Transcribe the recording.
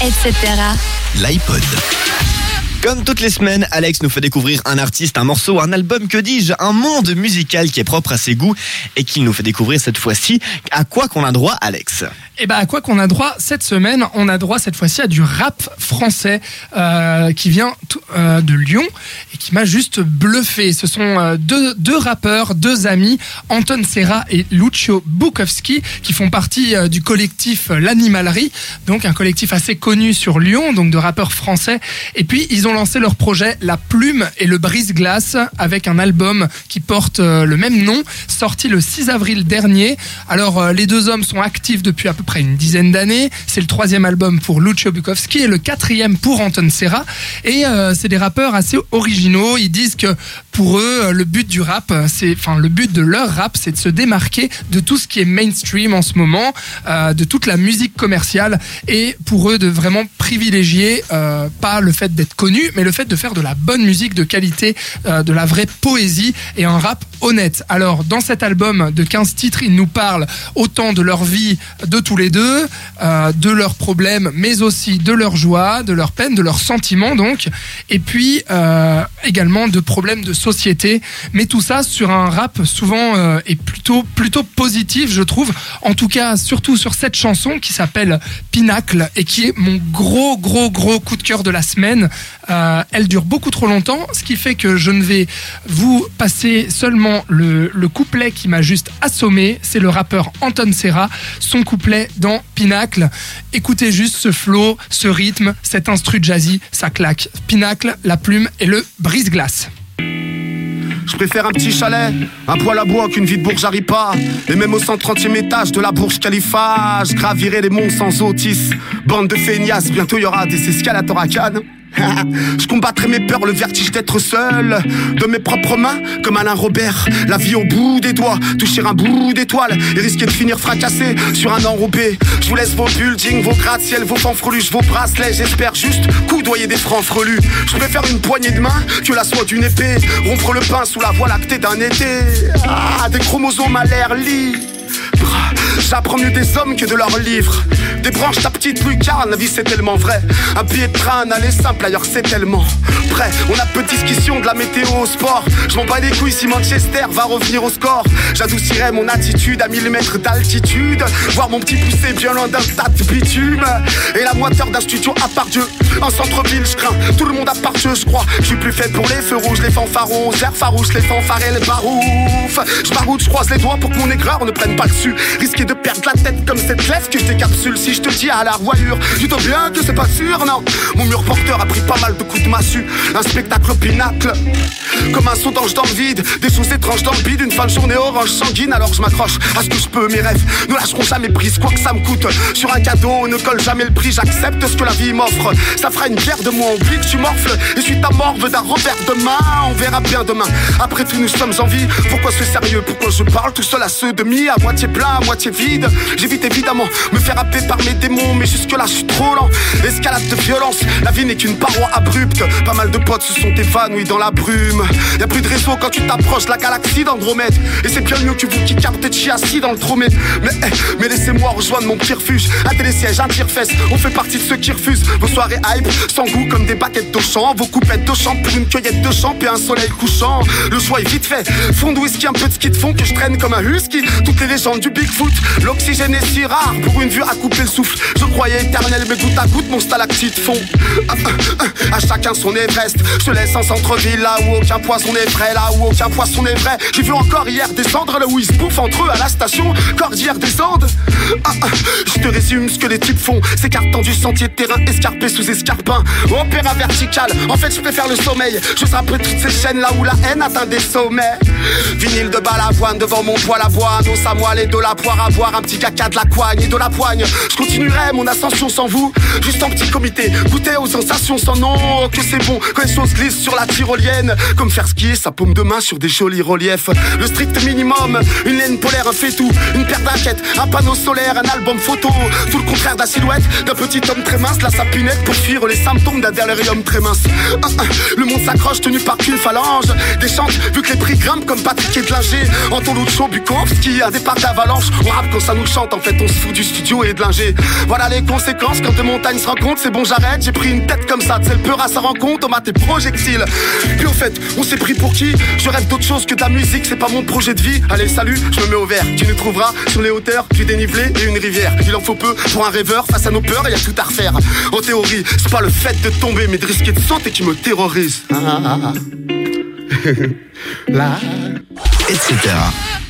etc. L'iPod. Comme toutes les semaines, Alex nous fait découvrir un artiste, un morceau, un album, que dis-je, un monde musical qui est propre à ses goûts et qu'il nous fait découvrir cette fois-ci. À quoi qu'on a droit, Alex? Et bah à quoi qu'on a droit cette semaine? On a droit cette fois-ci à du rap français euh, qui vient euh, de Lyon et qui m'a juste bluffé. Ce sont euh, deux, deux rappeurs, deux amis, Anton Serra et Lucio Bukowski, qui font partie du collectif L'Animalerie, donc un collectif assez connu sur Lyon, donc de rappeurs français. Et puis ils ont lancé leur projet La Plume et le Brise-Glace avec un album qui porte euh, le même nom, sorti le 6 avril dernier. Alors euh, les deux hommes sont actifs depuis à peu près une dizaine d'années. C'est le troisième album pour Lucio Bukowski et le quatrième pour Anton Serra. Et euh, c'est des rappeurs assez originaux. Ils disent que pour eux, euh, le but du rap, euh, c'est, enfin le but de leur rap, c'est de se démarquer de tout ce qui est mainstream en ce moment, euh, de toute la musique commerciale, et pour eux de vraiment privilégier pas le fait d'être connu, mais le fait de faire de la bonne musique de qualité, de la vraie poésie et un rap honnête. Alors dans cet album de 15 titres, ils nous parlent autant de leur vie de tous les deux, de leurs problèmes, mais aussi de leur joie, de leurs peines, de leurs sentiments donc, et puis également de problèmes de société, mais tout ça sur un rap souvent euh, est plutôt plutôt positif, je trouve. En tout cas, surtout sur cette chanson qui s'appelle Pinacle et qui est mon gros gros gros coup de cœur de la semaine. Euh, elle dure beaucoup trop longtemps, ce qui fait que je ne vais vous passer seulement le, le couplet qui m'a juste assommé. C'est le rappeur Anton Serra, son couplet dans Pinacle. Écoutez juste ce flow, ce rythme, cet instru jazzy, ça claque. Pinacle, la plume et le brise-glace. Préfère un petit chalet, un poêle à bois qu'une vie de bourge. Et même au 130e étage de la Bourge Khalifa, je gravirai les monts sans autis. Bande de feignasses, bientôt y aura des escalators à canne. Je combattrai mes peurs, le vertige d'être seul. De mes propres mains, comme Alain Robert. La vie au bout des doigts, toucher un bout d'étoile Et risquer de finir fracassé sur un enrobé. Je vous laisse vos buildings, vos gratte-ciel, vos fanfreluches, vos bracelets. J'espère juste coudoyer des francs frelus Je préfère une poignée de main que la soie d'une épée Rompre le pain sous la voie lactée d'un été. Ah, des chromosomes à l'air libre. J'apprends mieux des hommes que de leurs livres. Débranche ta petite lucarne, la vie c'est tellement vrai. Un billet de train, aller simple, ailleurs c'est tellement prêt. On a peu de discussion de la météo au sport. Je m'en bats les couilles si Manchester va revenir au score. J'adoucirai mon attitude à 1000 mètres d'altitude. Voir mon petit poussé bien loin d'un tas de bitume. Et la moiteur d'un studio à part Dieu. En centre-ville, je crains tout le monde à part Dieu, je crois. Je suis plus fait pour les feux rouges, les fanfarons, airs farouches, les fanfares et les barouf. Je baroude, je croise les doigts pour que mon aigreur ne prenne pas dessus. Risquer de perdre la tête comme cette lèvre que je décapsule. Si je te dis à la tu dois bien que c'est pas sûr, non. Mon mur porteur a pris pas mal de coups de massue. Un spectacle pinacle. Comme un son d'ange dans le vide, des choses étranges dans le bide, une fin de journée orange sanguine. Alors je m'accroche à ce que je peux, mes rêves ne lâcheront jamais prise, quoi que ça me coûte. Sur un cadeau, on ne colle jamais le prix, j'accepte ce que la vie m'offre. Ça fera une pierre de moi, oublie que tu morfles. Et suis ta morve d'un revers de main, on verra bien demain. Après tout, nous sommes en vie. Pourquoi ce sérieux? Pourquoi je parle tout seul à ceux de mi, à moitié plein, à moitié vide J'évite évidemment me faire happer par mes démons, mais jusque-là, je suis trop lent. Escalade de violence, la vie n'est qu'une paroi abrupte. Pas mal de potes se sont évanouis dans la brume. Y a plus de réseau quand tu t'approches la galaxie d'Andromède. Et c'est bien mieux que vous qui captez chiassis dans le tromé. Mais, eh, mais laissez-moi rejoindre mon petit refuge. Un télésiège, un tire-fesse, on fait partie de ceux qui refusent vos soirées hype, sans goût comme des baguettes de champ, vos coupettes de champ pour une cueillette de champ et un soleil couchant. Le choix est vite fait. Fond de whisky, un peu de ski de fond que je traîne comme un husky. Toutes les légendes du Bigfoot. L'oxygène est si rare pour une vue à couper le Je croyais éternel, mais goutte à goutte, mon stalactite fond. Ah, ah, ah, À chacun son Everest. Je laisse en centre-ville, là où aucun poisson n'est vrai, là où aucun poisson n'est vrai. J'ai vu encore hier descendre là où ils se bouffent entre eux à la station. Cordillère des Andes. Ah, ah, Je te résume ce que les types font. S'écartant du sentier de terrain, escarpé sous escarpin. Opéra vertical, en fait je préfère le sommeil. Je peu toutes ces chaînes là où la haine atteint des sommets. Vinyle de balavoine devant mon poêle à boire. Dos à moelle et de la poire à boire. Un petit caca de la coigne et de la poigne. Continuerai mon ascension sans vous. Juste en petit comité. Goûter aux sensations sans nom. Que c'est bon quand les choses glissent sur la tyrolienne. Comme faire skier sa paume de main sur des jolis reliefs. Le strict minimum. Une laine polaire, un fait tout. Une paire d'inquiètes. Un panneau solaire, un album photo. Tout le contraire de la silhouette d'un petit homme très mince. La sapinette pour fuir les symptômes d'un delirium très mince. Le monde s'accroche tenu par qu'une phalange. Des chantes, vu que les prix grimpent comme Patrick et Dlinger. Anton Lucho Bukowski, un départ d'avalanche. On rappe quand ça nous chante, en fait on se fout du studio et de linger. Voilà les conséquences quand deux montagnes se rencontrent. C'est bon, j'arrête, j'ai pris une tête comme ça. C'est le peur à sa rencontre, on m'a tes projectiles. Puis au fait, on s'est pris pour qui? Je rêve d'autre chose que de la musique, c'est pas mon projet de vie. Allez, salut, je me mets au vert. Tu nous trouveras sur les hauteurs, du dénivelé et une rivière. Il en faut peu pour un rêveur face à nos peurs, il y a tout à refaire. En théorie, c'est pas le fait de tomber, mais de risquer de sauter qui me terrorise. Ah, ah, ah. Etc.